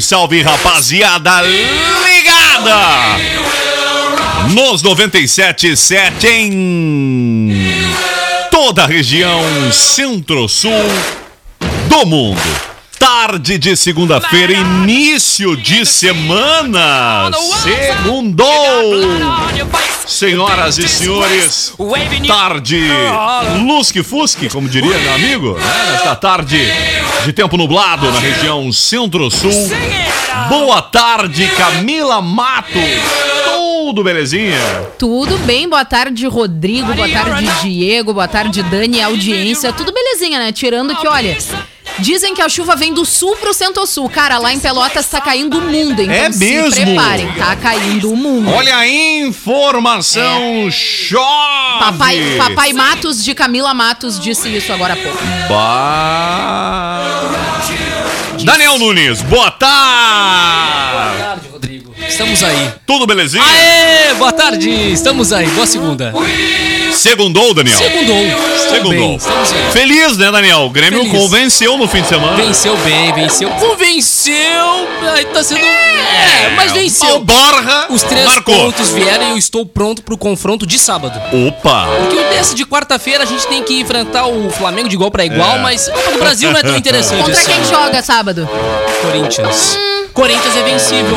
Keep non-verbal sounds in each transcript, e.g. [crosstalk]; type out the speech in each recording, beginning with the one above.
Salve, salve, rapaziada ligada! Nos 97.7 em toda a região centro-sul do mundo. Tarde de segunda-feira, início de semana. Segundou! Senhoras e senhores, tarde lusque-fusque, como diria meu amigo, né? Nesta tarde de tempo nublado na região centro-sul. Boa tarde, Camila Matos. Tudo belezinha? Tudo bem, boa tarde, Rodrigo, boa tarde, Diego, boa tarde, Dani, audiência. Tudo belezinha, né? Tirando que, olha, dizem que a chuva vem do sul pro centro-sul. Cara, lá em Pelotas tá caindo o mundo, então É se mesmo? preparem, tá caindo o mundo. Olha a informação, chove! Papai, papai Matos de Camila Matos disse isso agora há pouco. Bah. Daniel Nunes, boa tarde! tarde, Rodrigo. Estamos aí. Tudo belezinha? Aê, boa tarde. Estamos aí. Boa segunda. Segundou, Daniel? Segundou. Estou Segundou. aí. Feliz, né, Daniel? O Grêmio Feliz. convenceu no fim de semana. Venceu bem, venceu. Convenceu. Ai, tá sendo. É, mas O venceu. Borra Os três marcou. pontos vieram e eu estou pronto pro confronto de sábado. Opa! Porque o desse de quarta-feira a gente tem que enfrentar o Flamengo de igual pra igual, É. mas Copa do Brasil não é tão [laughs] interessante Contra assim. quem joga sábado? Corinthians. Corinthians é vencível.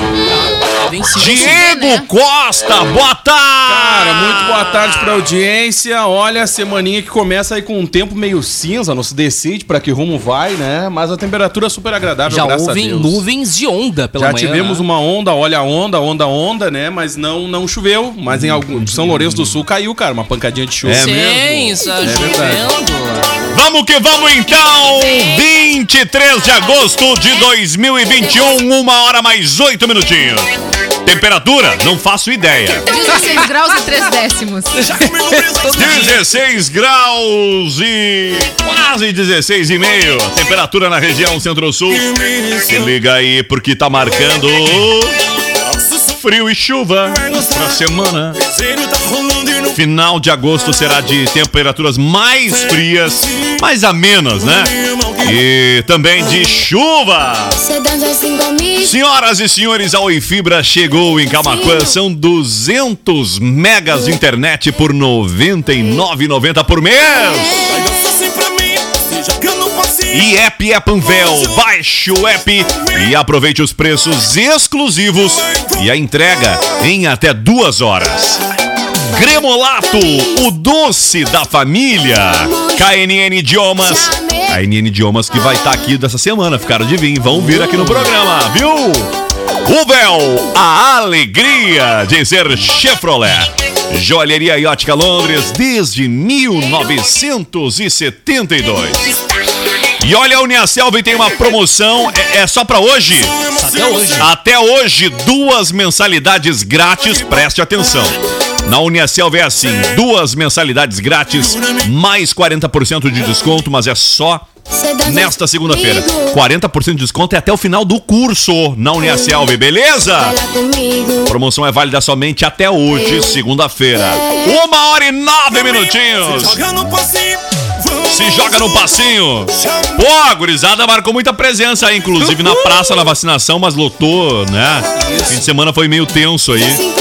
É vencível. Diego né? Costa, boa tarde! Cara, muito boa tarde pra audiência. Olha, a semaninha que começa aí com um tempo meio cinza, não se decide pra que rumo vai, né? Mas a temperatura é super agradável, Já graças houve a Deus. nuvens de onda pela Já manhã. tivemos né? uma onda, olha a onda, onda, onda, né? Mas não, não choveu. Mas em algum São Lourenço do Sul caiu, cara, uma pancadinha de chuva. É Sim, mesmo? está É verdade. Vamos que vamos então! 23 de agosto de 2021, uma hora mais oito minutinhos. Temperatura? Não faço ideia. 16 graus e 3 décimos. [laughs] 16 graus e quase 16 e meio. Temperatura na região centro-sul. Se liga aí porque tá marcando frio e chuva pra semana. Final de agosto será de temperaturas mais frias, mais amenas, né? E também de chuva. Senhoras e senhores, a Oi Fibra chegou em Camacuã. São 200 megas de internet por R$ 99,90 por mês. E app é Panvel. Baixe o app e aproveite os preços exclusivos e a entrega em até duas horas. Gremolato, o doce da família. KNN Idiomas. KNN Idiomas que vai estar aqui dessa semana. Ficaram de vir, vão vir aqui no programa, viu? Uvel, a alegria de ser Chevrolet. Joalheria e Ótica Londres desde 1972. E olha, a Uniaselv tem uma promoção, é, é só pra hoje? Até hoje. Até hoje, duas mensalidades grátis, preste atenção. Na Uniaselv é assim, duas mensalidades grátis, mais 40% de desconto, mas é só nesta segunda-feira. 40% de desconto é até o final do curso na Uniaselv, beleza? Promoção é válida somente até hoje, segunda-feira. Uma hora e nove minutinhos. Se joga no passinho. Pô, a gurizada marcou muita presença aí, inclusive na praça na vacinação, mas lotou, né? Fim de semana foi meio tenso aí.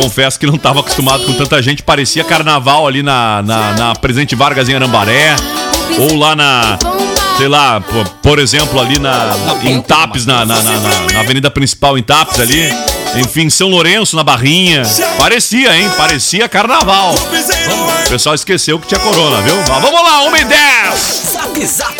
Confesso que não estava acostumado com tanta gente. Parecia carnaval ali na, na, na Presidente Vargas em Arambaré. Ou lá na. Sei lá, por, por exemplo, ali na, em Tapes, na, na, na, na- avenida principal em Tapes ali. Enfim, São Lourenço, na Barrinha. Parecia, hein? Parecia carnaval. O pessoal esqueceu que tinha corona, viu? Mas vamos lá, 1 e 10. Zap Zap.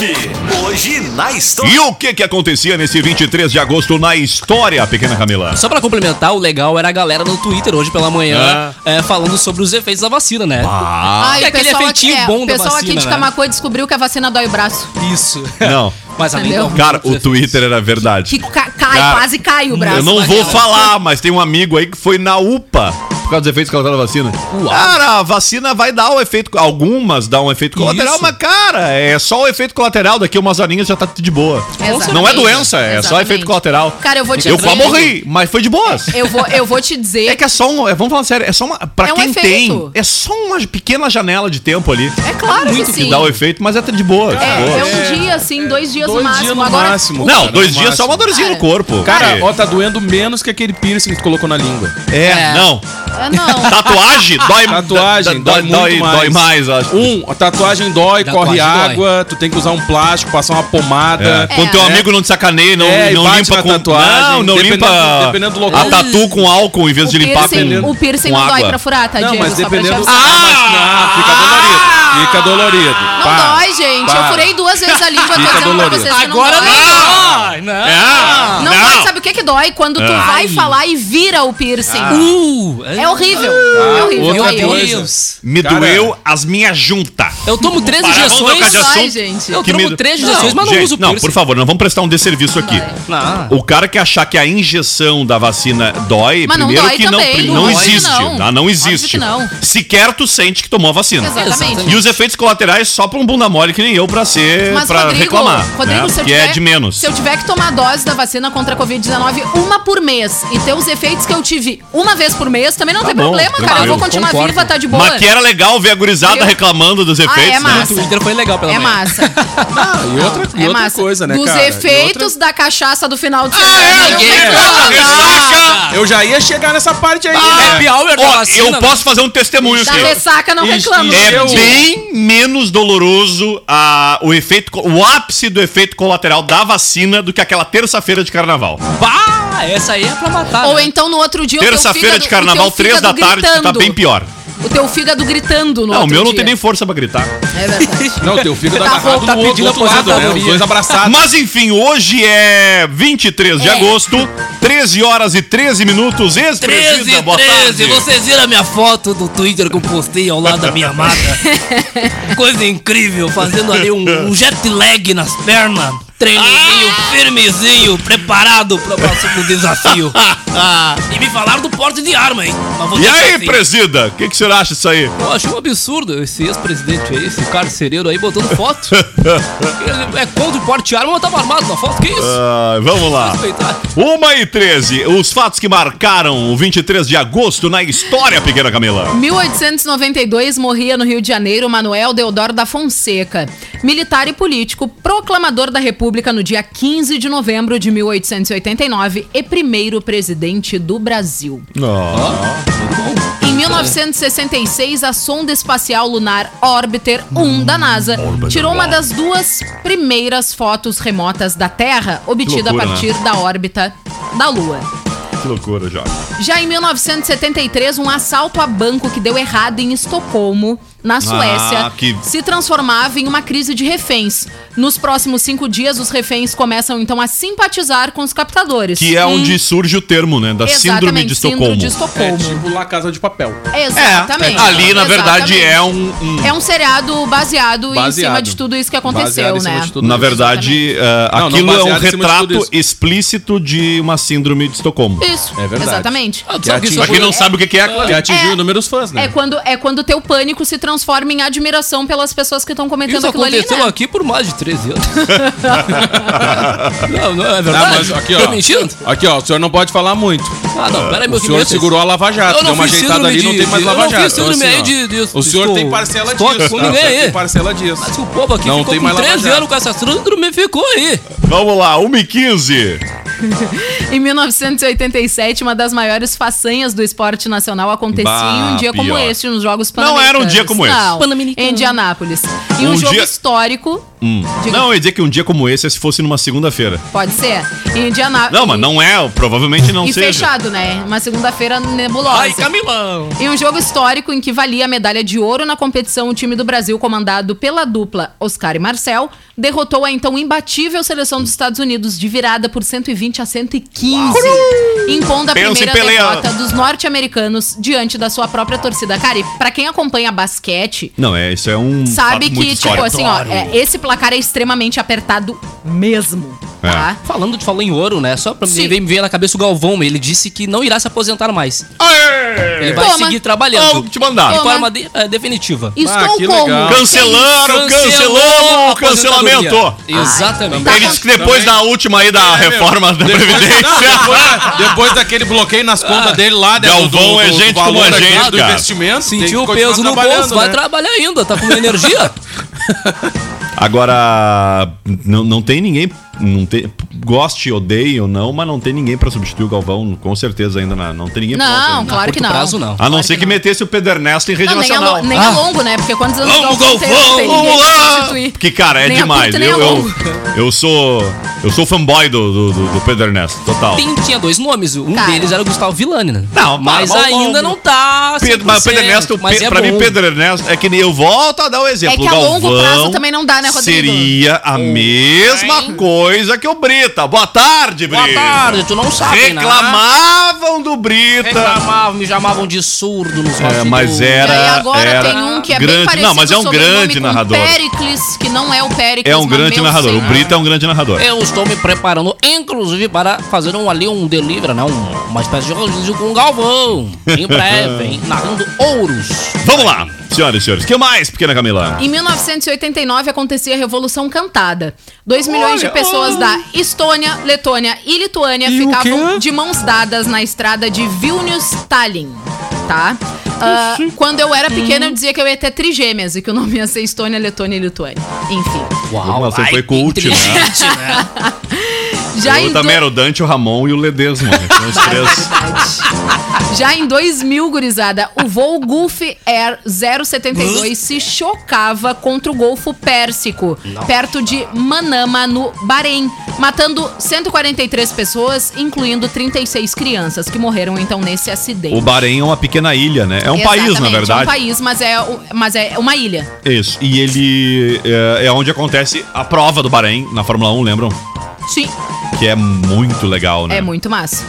Hoje na história. E o que que acontecia nesse 23 de agosto na história, pequena Camila? Só pra complementar, o legal era a galera no Twitter hoje pela manhã é, falando sobre os efeitos da vacina, né? Ah, Ai, é o aquele pessoal, efeitinho aqui, é, bom o da pessoal aqui vacina, de né? Camacuã descobriu que a vacina dói o braço. Isso. não. [laughs] Mas Entendeu? Cara, o Twitter era verdade. Que ca- cai, Cara, quase cai o braço. Eu não vou falar, mas tem um amigo aí que foi na UPA por causa dos efeitos colaterais da vacina. Cara, a vacina vai dar o efeito. Algumas dão um efeito colateral, Isso. mas, cara, é só o efeito colateral. Daqui umas horinhas já tá de boa. Exatamente. Não é doença, é só Exatamente. efeito colateral. Cara, eu vou te Eu dizer- quase morri, mas foi de boas. Eu vou, eu vou te dizer. É que é só um. é, Vamos falar sério, é só uma. Pra É um quem efeito. tem, é só uma pequena janela de tempo ali. É claro que Que sim. dá o efeito, mas é de boa. de É, boa. é um dia, assim, dois dias no Dois máximo. dias no Agora, máximo. Não, cara, dois no dias só uma máximo. dorzinha no corpo. Cara, É. ó, tá doendo menos que aquele piercing que tu colocou na língua. É, É. não. É, não. [laughs] Tatuagem dói Tatuagem dói, dói, dói, muito dói mais. mais, acho. Um, a tatuagem dói, Tatuagem corre dói. água, tu tem que usar um plástico, passar uma pomada. É. Quando teu É. amigo não te sacaneia, não, É, e não bate limpa na com tatuagem, Não, não dependendo- limpa dependendo do local. a tatu com álcool em vez O de limpar piercing, com o piercing com não dói água. pra furar, tá, Não, Diego? mas Só pra dependendo. te Ah, avisar. mas não, fica dolorido. Fica dolorido. Não Para, dói, gente. para. Eu furei duas vezes a [laughs] língua, tô Fica dizendo pra dolorido. vocês que Agora não dói. não! Ai, não! É, Não, dói, sabe o que que dói? Quando tu Ah. vai falar e vira o piercing. Uh, É horrível. é horrível. outra Meu coisa. Deus! Me Cara, doeu as minhas juntas. Eu tomo três injeções. assunto. Dói, gente. Eu tomo me- três injeções, mas não gente, uso Não, piercing. por favor, não vamos prestar um desserviço aqui. Não. O cara que achar que a injeção da vacina dói, Mas não primeiro dói que não, também, não, não existe. não. Tá? Não existe. não. Sequer tu sente que tomou a vacina. Exatamente. E os efeitos colaterais só pra um bunda mole que nem eu pra ser Mas, pra Rodrigo, reclamar. Rodrigo né? se eu que tiver, é de menos. Se eu tiver que tomar a dose da vacina contra a Covid-19 uma por mês e ter os efeitos que eu tive uma vez por mês, também não tem bom, problema, cara. Eu vou continuar Concordo. viva, tá de boa. Mas que era legal ver a gurizada Eu- reclamando dos efeitos, é né? massa. O Twitter foi legal pela É manhã. massa. [laughs] E outra, e é outra massa. coisa, né, Dos cara? E efeitos da cachaça do final de Ah, semana. é? não tem é? como. outra- Eu já ia chegar nessa parte aí, né? Happy hour da Ó, vacina, eu né? posso fazer um testemunho Da ressaca não reclama. É bem menos doloroso a, o efeito, o ápice do efeito colateral da vacina do que aquela terça-feira de carnaval. Bah, essa aí é pra matar. Ou né? então no outro dia o Terça-feira fígado- de o carnaval, três da fígado tarde, tá gritando. bem pior. O teu fígado gritando no Não, o outro meu não dia. tem nem força pra gritar. É verdade. [laughs] Não, teu filho tá Tá agarrado tá no outro, pedindo outro lado, né? Os dois abraçados. Mas enfim, hoje é 23 de É. agosto, 13 horas e 13 minutos. 13, Ex-presida, boa 13, tarde. vocês viram a minha foto do Twitter que eu postei ao lado da minha amada? [laughs] Coisa incrível, fazendo ali um, um jet lag nas pernas. Treininho firmezinho, preparado para o próximo desafio. [laughs] E me falaram do porte de arma, hein? Mas vou E aí, assim. presida, o que, que você acha disso aí? Eu acho um absurdo esse ex-presidente aí, esse carcereiro aí botando foto. [laughs] Ele é contra o porte de arma, mas tava armado na foto, que isso? Ah, vamos lá. 1 e 13, os fatos que marcaram o 23 de agosto na história, pequena Camila. 1892 morria no Rio de Janeiro Manuel Deodoro da Fonseca, militar e político, proclamador da República no dia 15 de novembro de 1889 e primeiro presidente do Brasil. Em 1966, a sonda espacial lunar Orbiter 1 da NASA tirou uma das duas primeiras fotos remotas da Terra, obtida loucura, a partir da órbita da Lua. Que loucura, Jorge. Já em 1973, um assalto a banco que deu errado em Estocolmo, na Suécia, que- se transformava em uma crise de reféns. Nos próximos cinco dias, os reféns começam então a simpatizar com os captadores. Que é onde surge o termo, né? Da síndrome de Estocolmo. Síndrome de É Estocolmo. tipo La Casa de Papel. Exatamente. ali, na verdade, Exatamente. é um- um É um seriado baseado, em Baseado. cima de tudo isso que aconteceu, em né? Na verdade, eh, Não, não aquilo é um em retrato explícito de uma síndrome de Estocolmo. Isso, É verdade. exatamente. Ah, Que Pra quem não sabe o que é, Que atingiu É. o número dos fãs, né? É quando é quando teu pânico se transforma em admiração pelas pessoas que estão cometendo Isso aquilo ali, aconteceu né? aqui por mais de 13 anos. [laughs] não, não é verdade. mas aqui, Tô ó. mentindo? Aqui, ó, o senhor não pode falar muito. Ah, não, peraí, meu O senhor segurou a Lava Jato, Eu não deu uma ajeitada ali, não de- tem mais Lava eu não Jato. fiz síndrome Então, ó, de- de- O senhor estou- tem parcela estou disso. com tá? ninguém O senhor aí. Tem parcela disso. Mas o povo aqui Não ficou tem com mais Lava 13 Jato. anos com essa síndrome ficou aí. Vamos lá, 1 e 15. [laughs] em 1987, uma das maiores façanhas do esporte nacional acontecia Bah, em um dia como pior. este, nos Jogos Não era um Pan-Americanos. dia como esse. Não, em Indianápolis. E um, Um jogo dia- histórico, Hum. Não, eu ia dizer que um dia como esse é se fosse numa segunda-feira. pode ser, em Indianápolis. Não, mas não é, provavelmente não E seja. fechado, né? Uma segunda-feira nebulosa. Ai, Camilão. Em um jogo histórico em que valia a medalha de ouro na competição, o time do Brasil, comandado pela dupla Oscar e Marcel, derrotou a então imbatível seleção dos Estados Unidos de virada por 120 a 115, impondo a Pensa primeira derrota dos norte-americanos diante da sua própria torcida. Cara, e pra quem acompanha basquete, Não, é, isso é um. sabe que, tipo assim, ó, é, esse placar é extremamente apertado mesmo, É. tá? Falando de falou em ouro, né? Só pra Sim. me, ver na cabeça o Galvão, ele disse que não irá se aposentar mais. Aê! Ele vai Toma. seguir trabalhando. Vamos te mandar. De forma de- eh, definitiva. Estou Ah, que como? legal. Cancelaram, Cancelou cancelamos o cancelamento. Exatamente. Tá Ele disse que depois Também. da última aí da É, reforma da Depois, Previdência. não, depois, depois daquele bloqueio nas contas dele lá, né, Galvão é gente como a gente, do cara. investimento. Sentiu o peso no bolso, vai né? trabalhar ainda, tá com energia. [laughs] Agora, não, não tem ninguém. Não tem, goste, odeie ou não, mas não tem ninguém pra substituir o Galvão, com certeza ainda. Não, não tem ninguém pronto Não, claro que não. prazo, não. A não Claro ser que, não. metesse o Pedro Ernesto em rede Não, nem, a, nacional. nem Ah. a longo, né? Porque quantos anos Vamos, Galvão tem? Galvão! Não tem ninguém pra Vamos lá! Porque, cara, é Nem demais. eu, eu, longo. eu sou. Eu sou fanboy do, do, do, do Pedro Ernesto, total. Tem, tinha dois nomes, um Cara. deles era o Gustavo Villani, né? Não, mas para, mas ainda não tá. Pedro, mas o Pedro 100%, Ernesto, mas Pe- é pra mim. Pedro Ernesto é que nem eu volto a dar o exemplo. É que a longo Galvão prazo também não dá, né, Rodrigo? Seria a mesma coisa que o Brita. Boa tarde, Brita. Boa tarde, tu não sabe, né? Reclamavam do Brita. Reclamavam, me chamavam de surdo nos É, mas E era. aí agora era tem um que é bem grande, parecido Não, mas é um grande narrador. Pericles, que não é o Pericles. É um mas grande meu narrador. O. Brita é um grande narrador. Eu estou me preparando, inclusive, para fazer um, ali um delivery, né? Um- uma espécie de rodízio com o Galvão. Em [laughs] breve, hein? Narrando ouros. Vamos lá, senhoras e senhores. O que mais, pequena Camila? Em 1989 acontecia a Revolução Cantada. 2 milhões de pessoas da Estônia, Letônia e Lituânia E ficavam de mãos dadas na estrada de Vilnius-Tallinn, tá? Ah, quando eu era pequena, eu dizia que eu ia ter trigêmeas e que o nome ia ser Estônia, Letônia e Lituânia. Enfim. Uau, Você foi cult, né? né? [laughs] Já eu em também do- era o Dante, o Ramon e o Ledesma. São os [laughs] três. Já em 2000, gurizada, o voo Gulf Air 072 se chocava contra o Golfo Pérsico, perto de Manama, no Bahrein, matando 143 pessoas, incluindo 36 crianças, que morreram então nesse acidente. O Bahrein é uma pequena ilha, né? É um país, na Exatamente, verdade. É um país, mas é, mas é uma ilha. Isso. E ele é, é onde acontece a prova do Bahrein na Fórmula 1, lembram? Sim, Que é muito legal, né? é muito massa.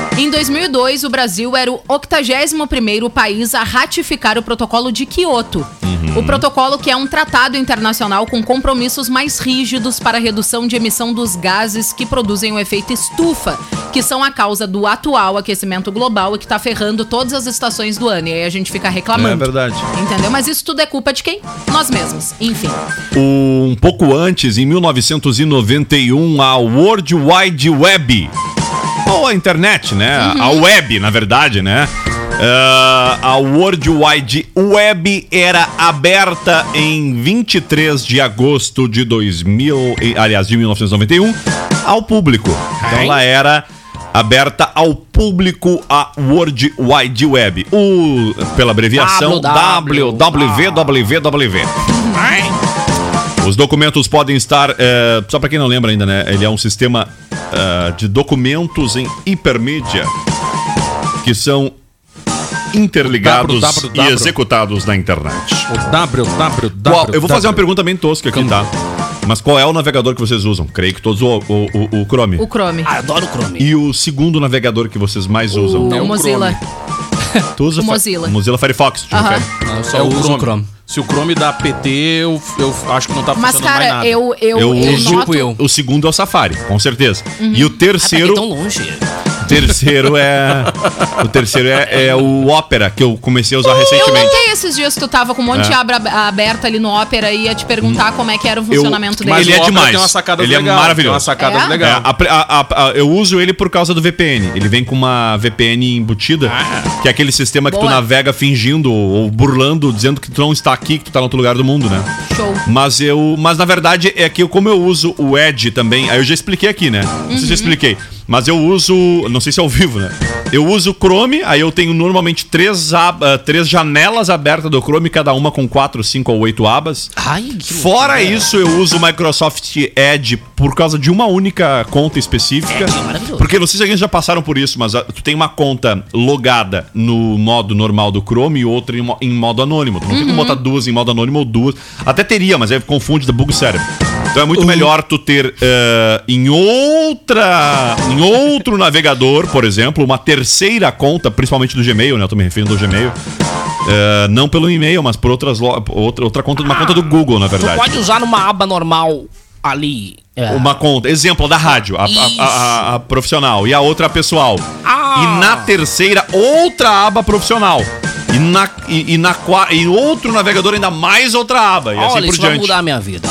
É. Em 2002, o Brasil era o 81º país a ratificar o protocolo de Kyoto. O protocolo que é um tratado internacional com compromissos mais rígidos para a redução de emissão dos gases que produzem o efeito estufa, que são a causa do atual aquecimento global e que está ferrando todas as estações do ano. E aí a gente fica reclamando. É verdade. Entendeu? Mas isso tudo é culpa de quem? Nós mesmos. Enfim. Um pouco antes, em 1991, a World Wide Web, ou a internet, né? A web, na verdade, né? Ah, a World Wide Web era aberta em 23 de agosto de 2000, e- aliás, de 1991, ao público. Então ela era aberta ao público a World Wide Web. O, pela abreviação WW. WWW. Os documentos podem estar. é, só para quem não lembra ainda, né? Ele é um sistema é, de documentos em hipermídia que são interligados www. e executados na internet. O W, W, W. Qual- eu vou fazer uma pergunta bem tosca aqui, tá? Mas qual é o navegador que vocês usam? Creio que todos o, o, o- o Chrome. O Chrome. Ah, adoro o Chrome. E o segundo navegador que vocês mais usam? o É o Mozilla. Tu usa o Fa- Mozilla. Mozilla Firefox, Aham. refere? Não, eu só É o uso Chrome. o Chrome. Se o Chrome dá PT, eu, eu acho que não tá Mas, funcionando mais cara, nada. eu, eu, Eu eu, uso noto... eu. O segundo é o Safari, com certeza. Uhum. E o Ah, pra terceiro. que tão longe? O terceiro é. O terceiro é, é o Opera, que eu comecei a usar Eu recentemente. notei esses dias que tu tava com um monte de É. aba aberta ali no Opera e ia te perguntar como é que era o funcionamento Eu- dele. mas ele é demais. Tem uma sacada Ele é legal, maravilhoso. Tem uma sacada É? É, legal. a pre- a- a- a- eu uso ele por causa do VPN. Ele vem com uma VPN embutida, que é aquele sistema que tu Boa. navega fingindo ou burlando, dizendo que tu não está aqui, que tu tá no outro lugar do mundo, né? Show. Mas eu. Mas na verdade é que eu- como eu uso o Edge também, aí eu já expliquei aqui, né? Não sei se eu expliquei. Mas eu uso. Não sei se é ao vivo, né? Eu uso o Chrome, aí eu tenho normalmente três, aba, três janelas abertas do Chrome, cada uma com quatro, cinco ou oito abas. Ai, que Fora isso, eu uso o Microsoft Edge por causa de uma única conta específica. É. Porque não sei se alguém já passaram por isso, mas ah, tu tem uma conta logada no modo normal do Chrome e outra em, mo- em modo anônimo. Tu não tem como botar duas em modo anônimo ou duas. Até teria, mas aí confunde da bug cérebro. Então é muito melhor tu ter eh, em outra. Em outro navegador, por exemplo, uma terceira conta, principalmente do Gmail, né? Eu tô me referindo ao Gmail. Eh, não pelo e-mail, mas por outras lo- outra, outra conta, uma conta do Google, na Tu verdade. pode usar numa aba normal ali. é, Uma conta, exemplo da rádio, a, a- a- a- a profissional, e a outra a pessoal. Ah. E na terceira, outra aba profissional. E, na, e, e na e outro navegador ainda mais outra aba. E assim Olha, por isso vai diante. mudar a minha vida.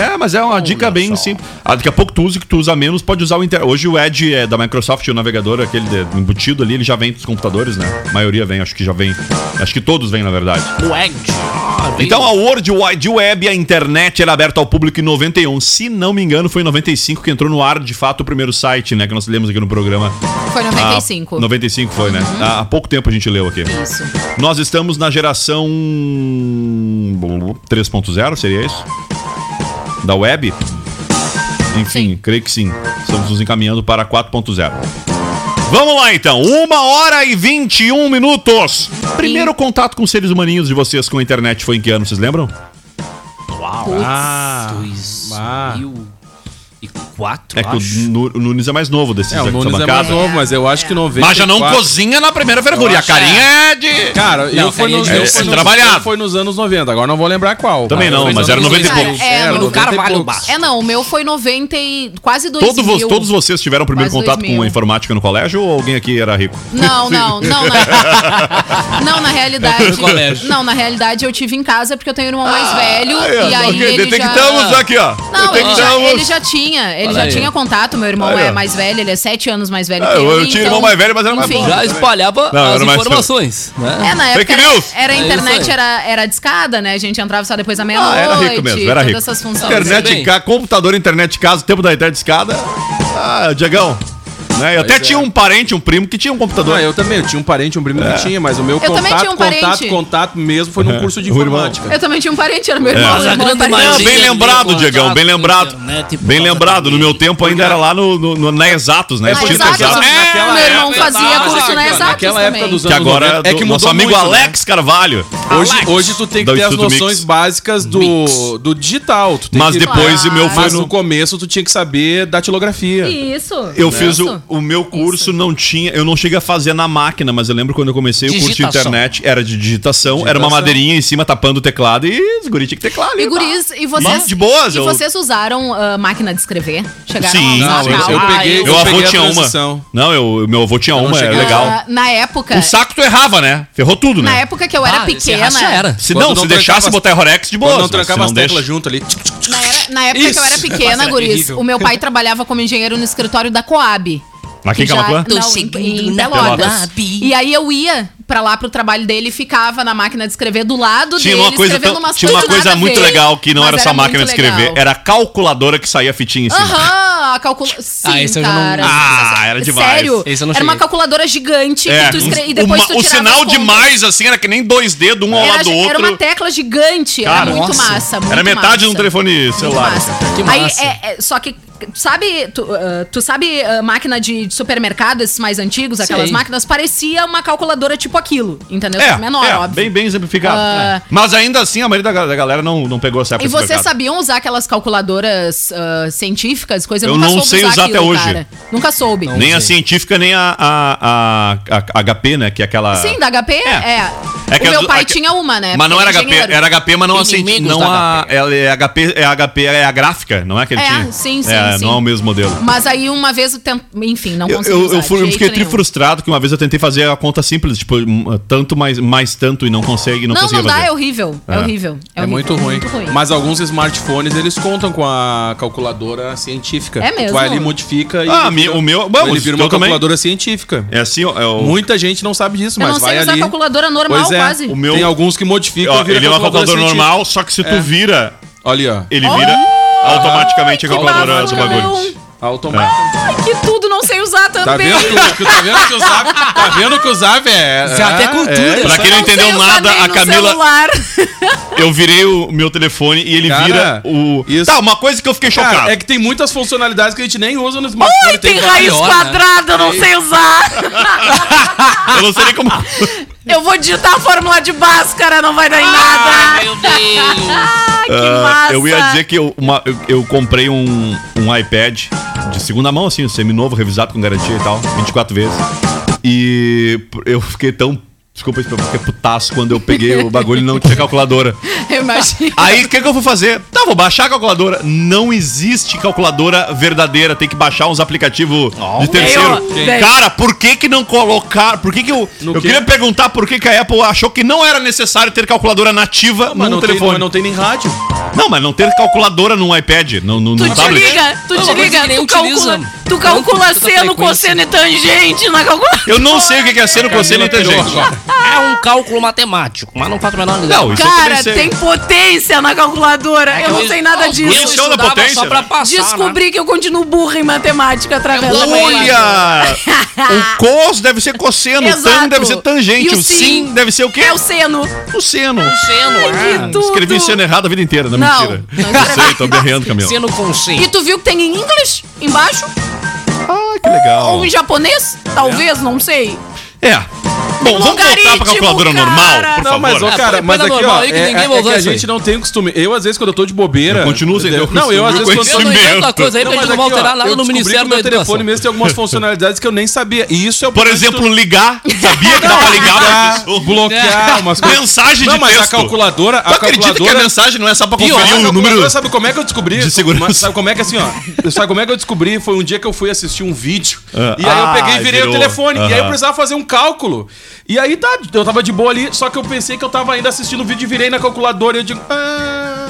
É, mas é uma dica bem simples. Ah, daqui a pouco tu usa o que tu usa menos, pode usar o Inter... Hoje o Edge é da Microsoft, o navegador, aquele de- embutido ali, ele já vem dos computadores, né? A maioria vem, acho que já vem. Acho que todos vêm, na verdade. No Edge. Ah, Então a World Wide Web, a internet, era aberta ao público em 91. Se não me engano, foi em 95 que entrou no ar, de fato, o primeiro site, né? Que nós lemos aqui no programa. Foi 95. Ah, 95 foi, né? Há há pouco tempo a gente leu aqui. Isso. Nós estamos na geração 3.0, seria isso? Da web? Enfim, Sim. creio que sim. Estamos nos encaminhando para 4.0. Vamos lá então, uma hora e 21 minutos. Primeiro contato com seres humaninhos de vocês com a internet foi em que ano, vocês lembram? Dois ah. mil e quatro, É que o acho. Nu- o Nunes é mais novo desses É, o Nunes é mais novo, mas eu acho que 90. Mas já não cozinha na primeira fervura. E a carinha é de. Cara, eu Não, fui carinha nos, de- eu é fui nos- trabalhado. eu fui nos anos 90, agora não vou lembrar qual. Também não, foi mas era anos 90 e 2000. poucos. É, no 90 e Carvalho. É, não, o meu foi 90 e quase 2000. Todos, vo- todos vocês tiveram o primeiro Quase contato 2000. com a informática no colégio ou alguém aqui era rico? Não, [laughs] não, não. Na, [laughs] não, na realidade. No colégio. Não, na realidade eu tive em casa porque eu tenho um irmão mais velho. e aí ele detectamos já... aqui, ó. Não, ele já, detectamos. Ele já tinha. Ele Olha já aí. tinha contato. Meu irmão é mais velho, ele é sete anos mais velho Ah, que eu. eu tinha irmão mais velho, mas era mais enfim. Já espalhava Não, as informações, né? É, na Fake época era, news. era É isso internet, era, era discada, né? A gente entrava só depois da meia-noite. Ah, era rico mesmo, era rico. essas funções. Internet, ca- computador, internet de casa, tempo da internet de escada. Ah, Diegão. Né? Eu até é. tinha um parente, um primo que tinha um computador. Ah, eu também, eu tinha um parente, um primo que tinha, mas o meu Eu contato, um contato, contato mesmo foi num curso de informática. Eu também tinha um parente, era meu irmão. É. Ah, maioria bem lembrado, Diegão, bem com lembrado. internet por Bem causa lembrado. No meu tempo ainda era lá no, na Exatos, né? Exatos, Exatos. é, meu irmão fazia curso na Exatos Naquela época dos Que anos agora 90, é do nosso amigo né? Alex Carvalho. Hoje, hoje tu tem que ter as noções Mix. básicas do, do digital. Tu tem Mas que... depois o meu foi Mas no... começo tu tinha que saber datilografia. Isso. Eu fiz o. o meu curso, não tinha. Eu não cheguei a fazer na máquina, mas eu lembro quando eu comecei o curso de Digitação. internet, era de digitação, era uma Digitação. madeirinha em cima tapando o teclado e os guri tinha que teclar ali. E guris, e vocês. Mas de boas, E eu- vocês usaram ah, máquina de escrever? Chegaram Sim, a usar Não, eu, eu Ah, peguei, eu- Meu avô tinha uma. Não, eu, meu avô tinha não uma, é cheguei. legal. Ah, na época. O saco tu errava, né? Ferrou tudo, né? Na época que eu era Ah, se pequena. já era. Se não, não se deixasse as- botar Rorex de boa. Quando não trancava as teclas junto ali. Na, era- na época que eu era Isso. pequena, Nossa, guris, terrível. o meu pai trabalhava como engenheiro no escritório da Coab. Em que Camacuã? Tô seguindo na. E aí eu ia pra lá pro trabalho dele e ficava na máquina de escrever do lado Tinha dele, uma coisa, escrevendo tão- umas tinha uma coisa muito ver, legal que não era só máquina de escrever, legal. era a calculadora que saía fitinha em cima. Aham, a calculadora. Sim, Ah, esse eu já não- cara. Ah, era demais. Sério? Esse eu não era uma calculadora gigante É, que tu escre... e depois uma- tu o sinal as de contas. mais, assim, era que nem dois dedos, um ao Era, lado do era outro. uma tecla gigante, Cara, era muito nossa. massa. Muito Era metade massa. de um telefone Muito celular. massa. Que Aí, massa. é, é, só que, sabe, tu, ah, tu sabe a máquina de, de supermercado, esses mais antigos, aquelas Sei. máquinas, parecia uma calculadora tipo aquilo, entendeu? É, Menor, é, óbvio. bem, bem exemplificado. Ah. Mas ainda assim, a maioria da, da galera não, não pegou essa época E vocês sabiam usar aquelas calculadoras científicas, coisa Eu nunca não soube sei usar até hoje. cara. Nunca soube. Nem a científica, nem a, a, a, a HP, né? Que é aquela. Sim, da HP é. É que o a meu pai a tinha uma, né? Mas não era é HP, era HP, mas não a científica. Não a. Ela é HP, é HP, é a gráfica, não é que ele É, tinha. sim, sim, É, sim. não é o mesmo modelo. Mas aí uma vez eu tent... enfim, não Eu, consegui eu, usar eu, fui- de eu fiquei tri nenhum. frustrado que uma vez eu tentei fazer a conta simples, tipo, tanto mais, mais tanto e não consegue, não, Não, conseguia não dá, fazer. é horrível. É, É. horrível. É, horrível, muito, ruim. muito ruim. Mas alguns smartphones eles contam com a calculadora científica. É Tu mesmo? vai ali, modifica e. Ah, vira- o meu- bom, ele vira uma também. calculadora científica. É assim, ó, é o, Muita gente não sabe disso, Eu mas não vai sei usar ali. calculadora normal, Pois é, quase. o meu- Tem alguns que modificam ó, vira ele é uma calculadora normal, só que se tu É. vira, Olha ali, ó. ele vira automaticamente a que calculadora do bagulho. um. Automático. Ai, que tudo, não sei usar Tá também. vendo, que, tá vendo que o Zap, tá vendo que o Zap é... Já é, tem cultura. Pra quem não Não sei entendeu usar nada, nem a no Camila. celular. Eu virei o meu telefone e ele Cara, vira o. isso- Tá, uma coisa que eu fiquei chocado. Cara, é que tem muitas funcionalidades que a gente nem usa no smartphone. Ui, tem raiz maior, né? quadrada, eu não sei usar. [laughs] Eu não sei nem como. [laughs] Eu vou digitar a fórmula de Bhaskara, não vai dar em nada. Meu Deus. [laughs] Ah, que Ah, massa. eu ia dizer que eu, uma- eu, eu comprei um, um iPad de segunda mão, assim, semi-novo, revisado com garantia e tal, 24 vezes. E eu fiquei tão. Desculpa, eu fiquei putaço quando eu peguei o bagulho e não tinha calculadora. [laughs] Eu imagino. Aí o que, que eu vou fazer? Tá, vou baixar a calculadora. Não existe calculadora verdadeira. Tem que baixar uns aplicativos de terceiro. Cara, por que que não colocar? Por que que eu. No eu quê? queria perguntar por que que a Apple achou que não era necessário ter calculadora nativa Mas no não tem, telefone. mas não tem nem rádio. Não, mas não ter calculadora num iPad, no, no, no Tu te tablet. liga, tu Não, te liga, tu calcula, tu calcula seno, cosseno e tangente na calculadora. Eu não sei o que é seno, cosseno e tangente. É um cálculo matemático, mas não faço a menor ideia. Não, isso eu Cara, também sei. tem potência na calculadora. É eu não sei nada eu disso. Funciona a estudava potência, só pra né? passar, né? Descobri que eu continuo burra em matemática através da Olha! [laughs] o cos deve ser cosseno, o tan Exato. deve ser tangente, E o o sim sim deve ser o quê? É o seno. O seno. Seno, Ai, é. que tudo. Escrevi seno errado a vida inteira, não, Não, mentira. não Eu sei, tô berreando, Camila. Seno com E tu viu que tem em inglês embaixo? Ah, que legal. Ou em japonês? Talvez, não sei. É. Bom, vamos voltar pra calculadora cara. normal, por Não, mas, favor. ó, Ah, cara, põe mas na aqui, normal ó, aí que é, ninguém é vai que a aí. gente não tem costume. Eu, às vezes, quando eu tô de bobeira... Eu continuo sem ter o entendeu? Não, eu, às costume, vezes, quando... Eu não conhecimento. invento a coisa aí Não, pra mas gente não aqui, ó, alterar nada eu no descobri Ministério que da meu telefone Educação. mesmo tem algumas [laughs] funcionalidades que eu nem sabia. E isso é o Por exemplo, tu- ligar. [laughs] Sabia que dá pra ligar bloquear, pessoa? bloquear umas coisas. Mensagem Não, de mas texto. a calculadora... A Tu acredita que a calculadora... mensagem não é só pra conferir a o calculadora, número Sabe como é que eu descobri? de segurança? Sabe como é que assim, ó? Sabe como é que eu descobri? Foi um dia que eu fui assistir um vídeo. Ah, e aí eu ah, peguei e virei virou. o telefone. E aí eu precisava fazer um cálculo. E aí tá, eu tava de boa ali, só que eu pensei que eu tava ainda assistindo o vídeo e virei na calculadora e eu digo. Ah,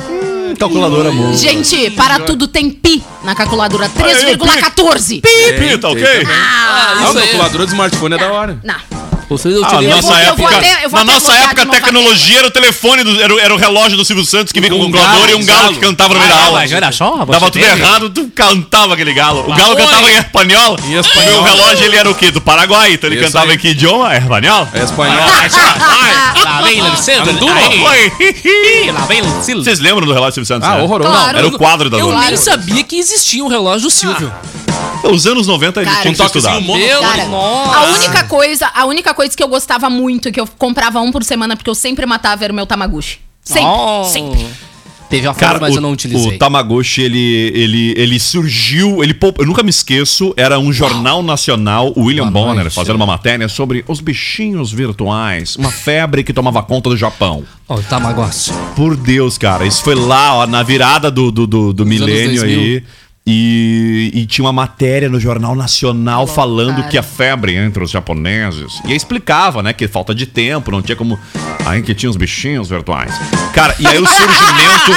Calculadora boa. Gente, para tudo tem pi na calculadora. 3,14. Pi, tá ok? Ah, a isso aí. calculadora do smartphone é da hora. Não. Vocês Ah, nossa vou- eu época, eu na nossa época, a tecnologia era o telefone, do- era, o- era o relógio do Silvio Santos que vinha com Um galo, e um galo galo. que cantava no meio da Ah, aula. olha só, Dava tudo errado, tu cantava aquele galo. O galo cantava em espanhol. Em espanhol. O relógio ele era o quê? Do Paraguai. Então ele Isso cantava aí. em que idioma? É espanhol? É espanhol. Lá vem o cedo. Oi. Lá vem. Vocês lembram do relógio do Silvio Santos? Ah, horroroso. Era o quadro da Eu nem sabia que existia um relógio do Silvio. Os anos 90 ele Cara, tinha que um mono- Meu, Cara, nossa. a única coisa, a única coisa que eu gostava muito, que eu comprava um por semana, porque eu sempre matava, era o meu Tamagotchi. Sempre, Oh. sempre. Teve a Cara, forma, mas o, eu não utilizei. o Tamagotchi, ele, ele, ele surgiu, ele eu nunca me esqueço, era um jornal nacional, o William Boa Bonner, noite. fazendo uma matéria sobre os bichinhos virtuais, uma febre que tomava conta do Japão. Ó, o Tamagotchi. Por Deus, cara, isso foi lá, ó, na virada do, do, do, do milênio 2000. aí. E, e tinha uma matéria no Jornal Nacional falando cara. que a febre entre os japoneses. E explicava, né, que falta de tempo, não tinha como. Aí que tinha os bichinhos virtuais. Cara, e aí o surgimento.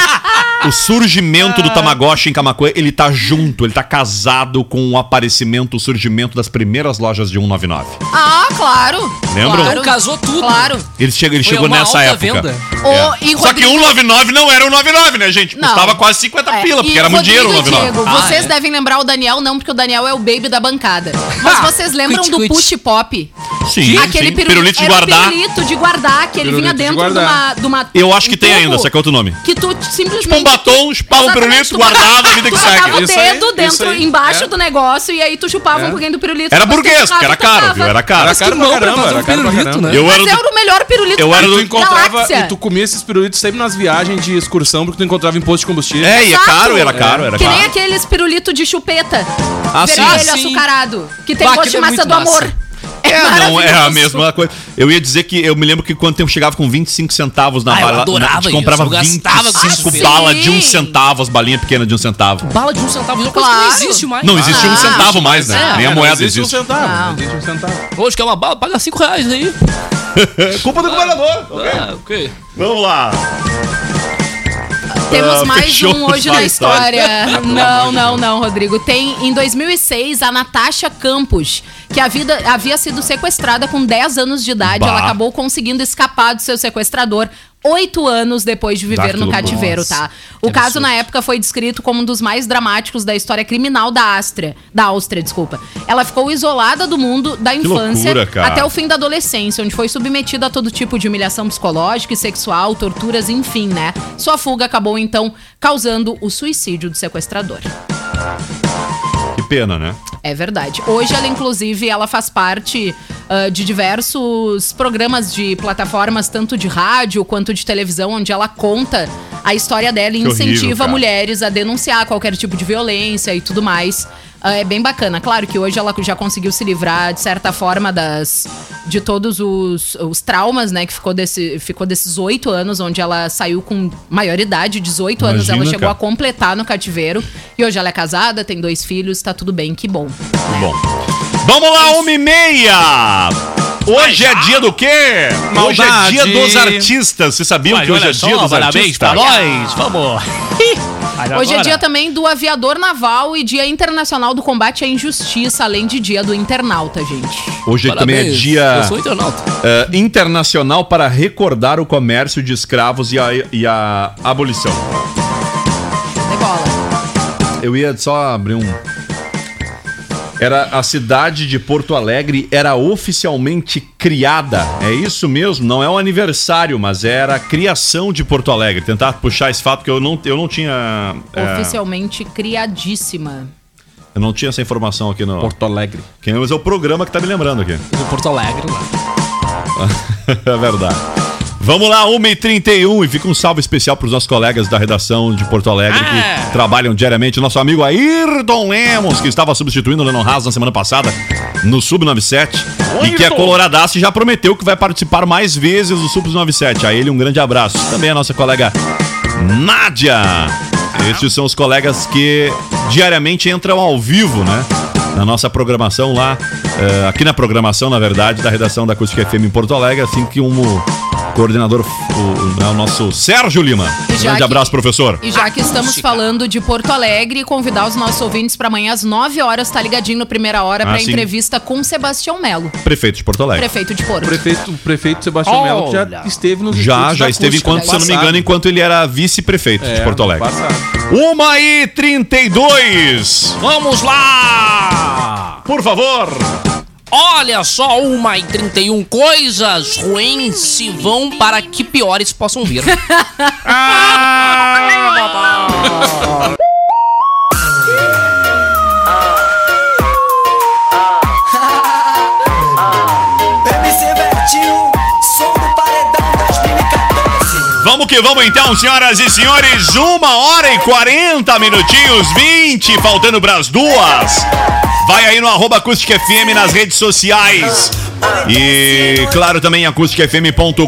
[laughs] o surgimento do Tamagotchi em Camacuã, ele tá junto, ele tá casado com o aparecimento, o surgimento das primeiras lojas de 199. Ah, claro. Lembram? Claro. Então casou tudo. Claro. Ele, chega, ele Foi chegou uma nessa alta época. venda. Ô, É. e Só que Rodrigo- 199 não era 199, né, gente? Não. Custava quase 50 É, pila, porque e era muito Rodrigo dinheiro e 199. Diego, Ah, vocês é? devem lembrar o Daniel, não, porque o Daniel é o baby da bancada. [laughs] Mas vocês lembram Quit, do quit. push pop? Sim, Aquele sim. pirulito, pirulito de era o guardar. pirulito de guardar, que ele Pirulito vinha de dentro de uma, de uma- Eu acho que um tem tubo ainda, só que é outro nome. Que tu simplesmente... Tipo um batom, chupava o pirulito, tu guardava, a vida que tu segue. botava o Isso aí, dedo isso dentro, aí. embaixo É. do negócio e aí tu chupava É. um pouquinho do pirulito. Era tu burguês, porque era tu caro, viu? Era caro. Era caro não, caramba, era caro pirulito, né? Eu era Mas do... era o melhor pirulito Eu era do- tu encontrava, e tu comia esses pirulitos sempre nas viagens de excursão, porque tu encontrava em posto de combustível. É, e é caro, era caro, era Que nem caro. aqueles pirulito de chupeta. Ah, sim. vermelho, sim. açucarado. Que tem gosto de é massa do amor. É, não, é a mesma coisa. Eu ia dizer que eu me lembro que quanto tempo chegava com 25 centavos na Ah, eu bala. adorava a gente isso, comprava eu com 25 isso. balas de um centavo, as balinhas pequenas de um centavo. Bala de um centavo. Uma coisa Claro. que não existe mais. Não existe um Ah. centavo mais, né? É, Nem a não moeda existe um existe. centavo. Não. Não existe um centavo. Hoje que é uma bala, paga 5 reais aí. [laughs] Culpa do governador. Ah, ok. Vamos lá. Temos Ah, mais fechou um [laughs] hoje na história. história. Não, não, não, Rodrigo. Tem em 2006 a Natasha Campos, que a vida, havia sido sequestrada com 10 anos de idade. Bah. Ela acabou conseguindo escapar do seu sequestrador oito anos depois de viver que no cativeiro, tá? O que caso absurdo. na época foi descrito como um dos mais dramáticos da história criminal da Áustria, da Áustria, desculpa. Ela ficou isolada do mundo da infância loucura, até o fim da adolescência, onde foi submetida a todo tipo de humilhação psicológica e sexual, torturas, enfim, né? Sua fuga acabou então causando o suicídio do sequestrador. Que pena, né? É verdade. Hoje ela, inclusive, ela faz parte ah, de diversos programas de plataformas, tanto de rádio quanto de televisão, onde ela conta a história dela e Que horrível, incentiva cara. mulheres a denunciar qualquer tipo de violência e tudo mais. Ah, é bem bacana. Claro que hoje ela já conseguiu se livrar, de certa forma, das de todos os, os traumas, né? Que ficou, desse, ficou desses oito anos, onde ela saiu com maioridade, 18 anos, ela Imagina, chegou cara. a completar no cativeiro. E hoje ela é casada, tem dois filhos, tá tudo bem, que bom. Muito bom. Vamos lá, uma e meia! Hoje é dia do quê? Hoje é Maldade. dia dos artistas. Vocês sabiam Mas que hoje é só, dia dos parabéns artistas? pra nós. Vamos. [laughs] Mas Hoje é agora- dia também do aviador naval e dia internacional do combate à injustiça, além de dia do internauta, gente. Hoje também é Parabéns. dia Eu sou internauta. eh, internacional para recordar o comércio de escravos e a, e a abolição. De bola. Eu ia só abrir um. Era a cidade de Porto Alegre era oficialmente criada. É isso mesmo, não é um aniversário, mas era a criação de Porto Alegre. Tentar puxar esse fato que eu não, eu não tinha. é, Oficialmente criadíssima. eu não tinha essa informação aqui no. Porto Alegre. Quem mas é o programa que tá me lembrando aqui. Do Porto Alegre, lá. [laughs] é verdade. Vamos lá, 1h31 e fica um salve especial para os nossos colegas da redação de Porto Alegre Ah. que trabalham diariamente. Nosso amigo Ayrton Lemos, que estava substituindo o Lennon Haas na semana passada no Sub-97 e que é coloradaço e já prometeu que vai participar mais vezes do Sub-97. A ele um grande abraço. Também a nossa colega Nádia. Estes são os colegas que diariamente entram ao vivo, né? Na nossa programação lá, eh, aqui na programação, na verdade, da redação da Acústica FM em Porto Alegre, assim que um coordenador, o, né, o nosso Sérgio Lima. Já Grande que- abraço, professor. E já que estamos falando de Porto Alegre, convidar os nossos ouvintes para amanhã às 9 horas, tá ligadinho no primeira hora, Ah, para entrevista com Sebastião Melo, Prefeito de Porto Alegre. prefeito de Porto. O prefeito, o prefeito Sebastião Melo que já esteve nos Já, já da esteve acústica enquanto, se eu não me passado. engano, enquanto ele era vice-prefeito de É, Porto Alegre. passado. Uma e 32. Vamos lá! Por favor. Olha só, uma e 31 coisas ruins se vão para que piores possam vir. [laughs] 2014. Vamos que vamos então, senhoras e senhores. Uma hora e 40 minutinhos, 20, faltando para as duas. Vai aí no arroba Acústica FM nas redes sociais. E claro também acústicafm.com.br.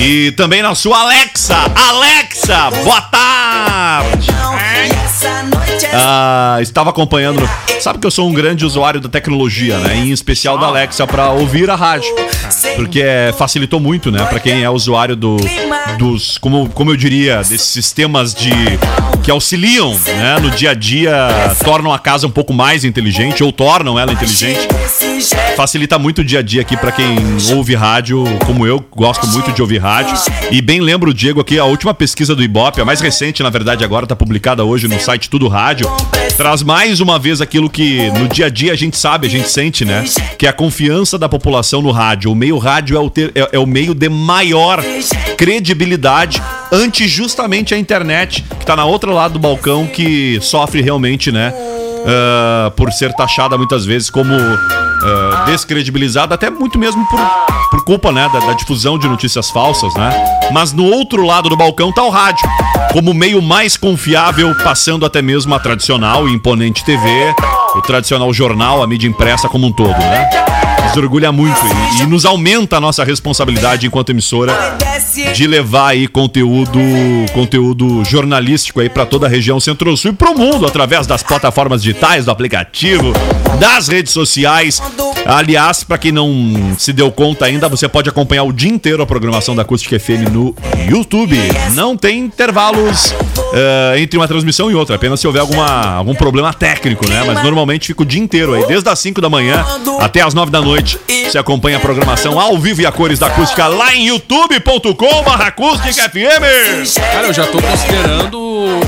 E também na sua Alexa. Alexa, boa tarde. Ah, estava acompanhando. Sabe que eu sou um grande usuário da tecnologia, né? Em especial da Alexa para ouvir a rádio, porque é, facilitou muito, né? Para quem é usuário do, dos, como, como eu diria, desses sistemas de que auxiliam, né? No dia a dia, tornam a casa um pouco mais inteligente ou tornam ela inteligente. Facilita muito o dia a dia aqui para quem ouve rádio, como eu, gosto muito de ouvir rádio. E bem lembro o Diego aqui, a última pesquisa do Ibope, a mais recente, na verdade, agora tá publicada hoje no site Tudo Rádio, traz mais uma vez aquilo que no dia a dia a gente sabe, a gente sente, né? Que é a confiança da população no rádio. O meio rádio é o, ter- é- é o meio de maior credibilidade ante justamente a internet, que tá na outro lado do balcão, que sofre realmente, né? ah, por ser taxada muitas vezes como ah, descredibilizada, até muito mesmo por, por culpa né, da, da difusão de notícias falsas, né? Mas no outro lado do balcão tá o rádio, como meio mais confiável, passando até mesmo a tradicional e imponente TV, o tradicional jornal, a mídia impressa como um todo, né? Nos orgulha muito e, e nos aumenta a nossa responsabilidade enquanto emissora de levar aí conteúdo, conteúdo jornalístico aí para toda a região Centro-Sul e pro mundo através das plataformas digitais, do aplicativo, das redes sociais. Aliás, para quem não se deu conta ainda, você pode acompanhar o dia inteiro a programação da Acústica FM no YouTube. Não tem intervalos eh, entre uma transmissão e outra, apenas se houver alguma, algum problema técnico, né? Mas normalmente fica o dia inteiro aí, desde as 5 da manhã até as 9 da noite. Você acompanha a programação ao vivo e a cores da acústica lá em youtube.com/barra acústica FM. Cara, eu já tô considerando o,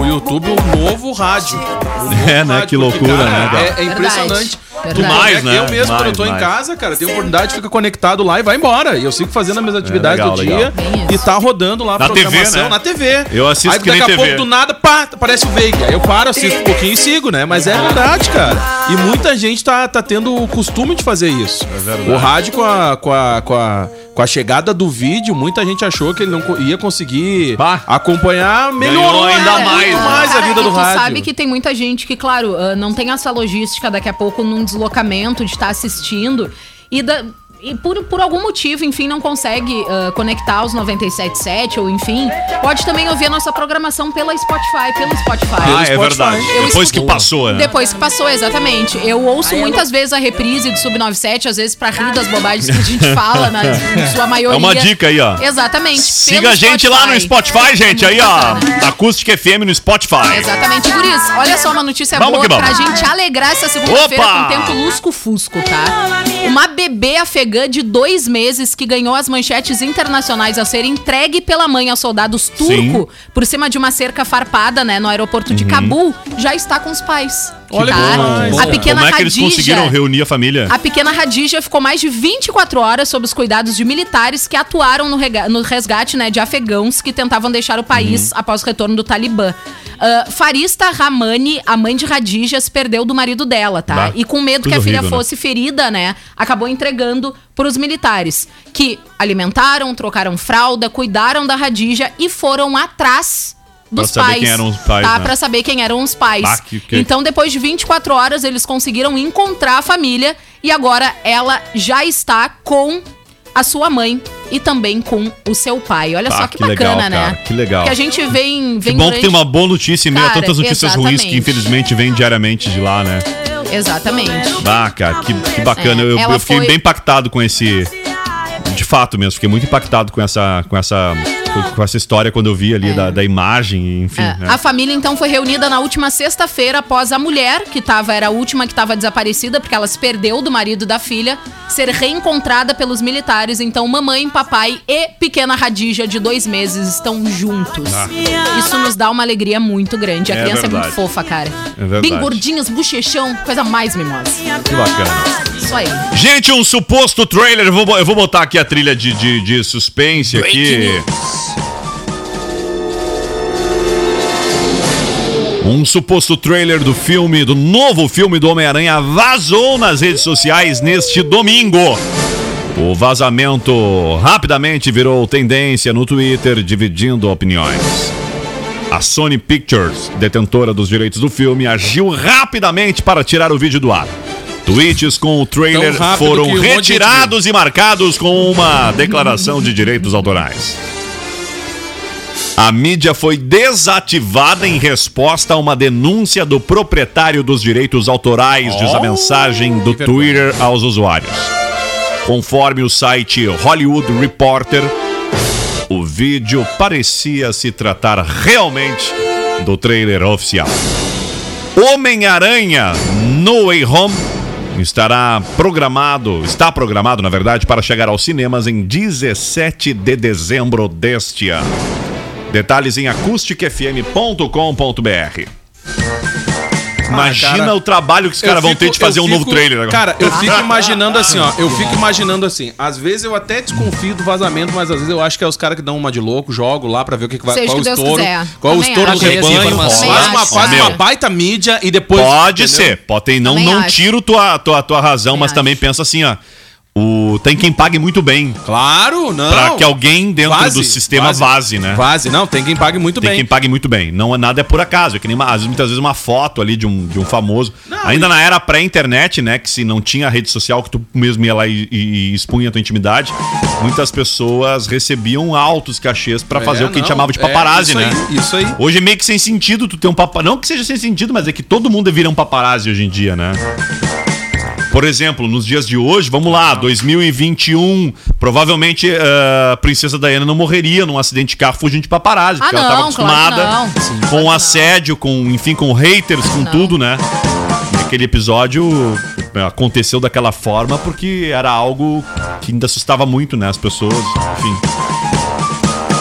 o YouTube um novo rádio. Um novo É, né? rádio, Que porque, loucura, né, cara? É, é impressionante. Verdade. Tu Mais, conecta- né? Eu mesmo, quando eu Mais, tô em mais. casa, cara, tenho oportunidade, fica conectado lá e vai embora. E eu sigo fazendo as minhas atividades legal, do legal. dia isso. e tá rodando lá a Na TV, programação né? na TV. Eu assisto Aí que nem daqui a TV. pouco do nada, pá, aparece o Veig. Aí eu paro, assisto um pouquinho e sigo, né? Mas é verdade, cara. E muita gente tá, tá tendo o costume de fazer isso. É verdade. O rádio com a, com, a, com, a, com a chegada do vídeo, muita gente achou que ele não ia conseguir Bah. acompanhar. Melhorou Ganhou ainda mais, né? mais a vida e do tu rádio. sabe que tem muita gente que, claro, ah, não tem essa logística daqui a pouco num deslocamento de estar assistindo e, da- e por, por algum motivo, enfim, não consegue ah, conectar os 97.7 ou enfim, pode também ouvir a nossa programação pela Spotify, pelo Spotify. Ah, é Spotify. verdade. Eu Depois que escuto- passou, né? Depois que passou, exatamente. Eu ouço muitas vezes a reprise do Sub97, às vezes pra rir das bobagens que a gente fala, na [laughs] em sua maioria. É uma dica aí, ó. Exatamente. Siga a gente lá no Spotify, gente. É Aí, ó. bacana. Acústica FM no Spotify. Exatamente, Guris. Olha só uma notícia Vamos boa que pra gente alegrar essa segunda-feira com tempo lusco-fusco, tá? Uma bebê afegã de dois meses que ganhou as manchetes internacionais ao ser entregue pela mãe aos soldados turco por cima de uma cerca farpada, né, no aeroporto Uhum. de Cabul, já está com os pais. Olha tá? que. A pequena Como é que eles Hadija- conseguiram reunir a família? a pequena Radija ficou mais de 24 horas sob os cuidados de militares que atuaram no, no resgate né, de afegãos que tentavam deixar o país Uhum. após o retorno do Talibã. Ah, Farista Ramani, a mãe de Radija, se perdeu do marido dela, tá? Bah, e com medo que a filha horrível, né? fosse ferida, né? Acabou entregando para os militares, que alimentaram, trocaram fralda, cuidaram da Radija e foram atrás dos saber pais. quem eram os pais, tá? né? Pra saber quem eram os pais. Que- que- Então, depois de 24 horas, eles conseguiram encontrar a família e agora ela já está com a sua mãe e também com o seu pai. Olha só que, que legal, bacana, né? cara, que legal. Que a gente vem, Que vem bom que tem uma boa notícia em meio a tantas notícias ruins que exatamente. infelizmente vêm diariamente de lá, né? Exatamente. Ah, cara, que, que bacana. É, eu, eu fiquei foi- bem impactado com esse. De fato mesmo, fiquei muito impactado com essa. com essa. Com essa história quando eu vi ali da, da imagem, enfim. É, né? A família então foi reunida na última sexta-feira após a mulher, que tava, era a última que estava desaparecida, porque ela se perdeu do marido da filha, ser reencontrada pelos militares. Então, mamãe, papai e pequena Radija, de dois meses, estão juntos. Isso nos dá uma alegria muito grande. A Ah. É criança é verdade. muito fofa, cara. É verdade. Bem gordinhas, bochechão, coisa mais mimosa. Que bacana. Isso aí. Gente, um suposto trailer. Eu vou, eu vou botar aqui a trilha de, de, de suspense aqui. Um suposto trailer do filme, do novo filme do Homem-Aranha, vazou nas redes sociais neste domingo. O vazamento rapidamente virou tendência no Twitter, dividindo opiniões. A Sony Pictures, detentora dos direitos do filme, agiu rapidamente para tirar o vídeo do ar. Tweets com o trailer foram retirados e marcados com uma declaração de direitos autorais. A mídia foi desativada em resposta a uma denúncia do proprietário dos direitos autorais, diz a mensagem do Twitter aos usuários. Conforme o site Hollywood Reporter, o vídeo parecia se tratar realmente do trailer oficial. Homem-Aranha No Way Home estará programado, está programado, na verdade, para chegar aos cinemas em 17 de dezembro deste ano. Detalhes em acusticfm.com.br. Imagina cara, o trabalho que os caras vão ter de fazer um novo trailer agora. Cara, eu fico [laughs] imaginando assim, ó. Eu fico imaginando assim. Às vezes eu até desconfio do vazamento, mas às vezes eu acho que é os caras que dão uma de louco, jogo lá pra ver o que, que vai. Seja qual o o que Deus estouro. quiser. Qual o Também estouro do acho. Rebanho. Faz uma, faz uma baita mídia e depois. Pode entendeu? ser, pode ter, não, Também não acho. tiro tua, tua, tua razão, Também mas também acho. pensa assim, ó. O, tem quem pague muito bem. Claro, não. Pra que alguém dentro Vaze, do sistema vaze, né? Vaze, não, tem quem pague muito Tem bem. quem pague muito bem. Não é nada é por acaso. É que nem uma- muitas vezes uma foto ali de um, de um famoso. Ainda na era pré-internet, né? Que se não tinha rede social, que tu mesmo ia lá e, e- expunha a tua intimidade, muitas pessoas recebiam altos cachês pra fazer É, o que a gente não, chamava de é, paparazzi, isso né? aí, isso aí. Hoje é meio que sem sentido tu ter um paparazzi. Não que seja sem sentido, mas é que todo mundo vira um paparazzi hoje em dia, né? Por exemplo, nos dias de hoje, vamos lá, 2021, provavelmente eh, a princesa Diana não morreria num acidente de carro fugindo de paparazzi, Ah, porque ela não, estava acostumada claro. Sim, com assédio, com, enfim, com haters, com Não. tudo, né? E aquele episódio eh, aconteceu daquela forma porque era algo que ainda assustava muito, né, as pessoas, enfim.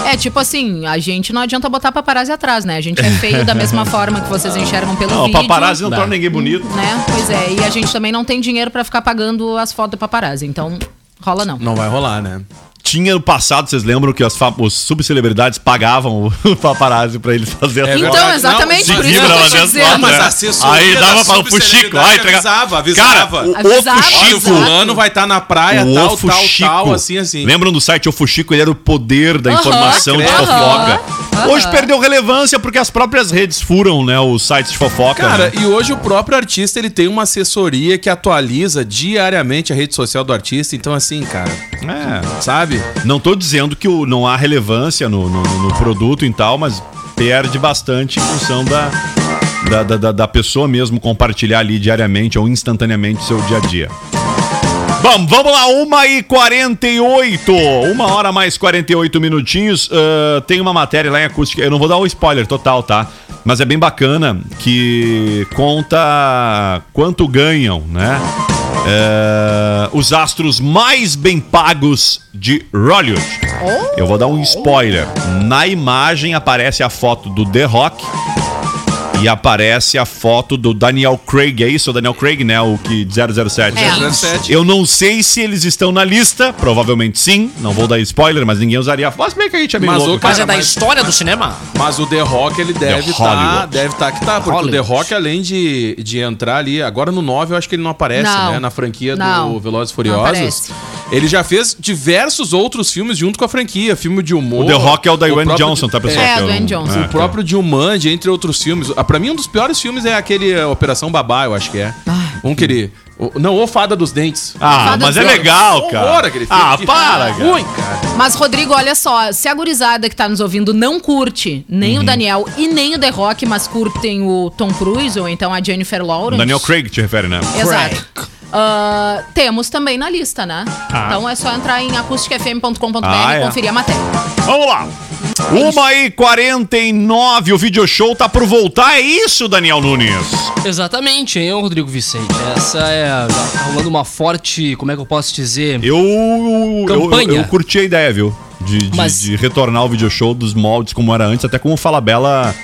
É, tipo assim, a gente não adianta botar paparazzi atrás, né? A gente é feio da mesma [laughs] forma que vocês enxergam pelo Não, vídeo. paparazzi não torna ninguém bonito. Né? Pois é, e a gente também não tem dinheiro pra ficar pagando as fotos do paparazzi, então rola não. Não vai rolar, né? Tinha no passado, vocês lembram que as os subcelebridades pagavam o [laughs] paparazzi pra eles fazerem É Então, exatamente, Não, por isso que eu vibra tô dizendo. Mas né? a assessoria Aí da dava para o Fuxico. subcelebridade Ai, entrega... avisava, avisava. Cara, o, Avisava, o Fuxico. O fulano vai estar na praia, o tal, Ofo tal, Chico. tal, assim, assim. Lembram do site Ofo Chico? Ele era o poder da Aham, informação de credo. fofoca. Aham. Hoje perdeu relevância porque as próprias redes furam, né? Os sites de fofoca. Cara, né? e hoje o próprio artista ele tem uma assessoria que atualiza diariamente a rede social do artista. Então, assim, cara, É. sabe? Não tô dizendo que o- não há relevância no, no- no produto e tal, mas perde bastante em função da, da, da- da- pessoa mesmo compartilhar ali diariamente ou instantaneamente seu dia a dia. Bom, vamos lá, 1h48. Uma hora mais 48 minutinhos. Ah, tem uma matéria lá em acústica. Eu não vou dar um spoiler total, tá? Mas é bem bacana que conta quanto ganham, né? É, os astros mais bem pagos de Hollywood. Eu vou dar um spoiler. Na imagem aparece a foto do The Rock e aparece a foto do Daniel Craig. É isso, o Daniel Craig, né? O que 007. É. 17. Eu não sei se eles estão na lista, provavelmente sim. Não vou dar spoiler, mas ninguém usaria. Mas bem que a gente é meio Mas louco. o cara- Mas é da mas- história do cinema? Mas o The Rock, ele deve estar. Hollywood. deve estar que tá. Porque o Hollywood. The Rock, além de, de entrar ali, agora no 9, eu acho que ele não aparece, Não. né? Na franquia Não. do Velozes e Furiosos. Ele já fez diversos outros filmes junto com a franquia. Filme de humor. O The Rock é o da Dwayne Johnson, tá, pessoal? É, Que eu Dwayne Johnson. O próprio Dilmand, entre outros filmes. Ah, Pra mim, um dos piores filmes é aquele eh, Operação Babá, eu acho que é. Um que ele. o- Não, O Fada dos Dentes. Ah, Fada mas dos é Dentes. legal, cara. Horror aquele filme. Ah, Que para, cara. Ruim, cara. Mas, Rodrigo, olha só, se a gurizada que tá nos ouvindo não curte nem Uhum. o Daniel e nem o The Rock, mas curtem o Tom Cruise ou então a Jennifer Lawrence. Daniel Craig te refere, né? Exato. Ah, temos também na lista, né? Então é só entrar em acusticfm.com.br Ah, e é. conferir a matéria. Vamos lá. Uma e 49, o video show tá por voltar, é isso, Daniel Nunes? Exatamente, hein, Rodrigo Vicente? Essa é. Tá rolando uma forte. Como é que eu posso dizer? Eu, eu, eu, Campanha. eu curti a ideia, viu? De, de, Mas- de retornar o video show dos moldes como era antes, até com o Falabella